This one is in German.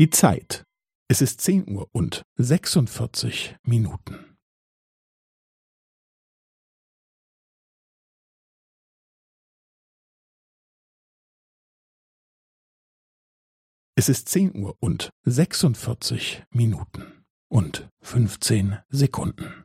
Die Zeit. Es ist zehn Uhr und sechsundvierzig Minuten. Es ist zehn Uhr und sechsundvierzig Minuten und fünfzehn Sekunden.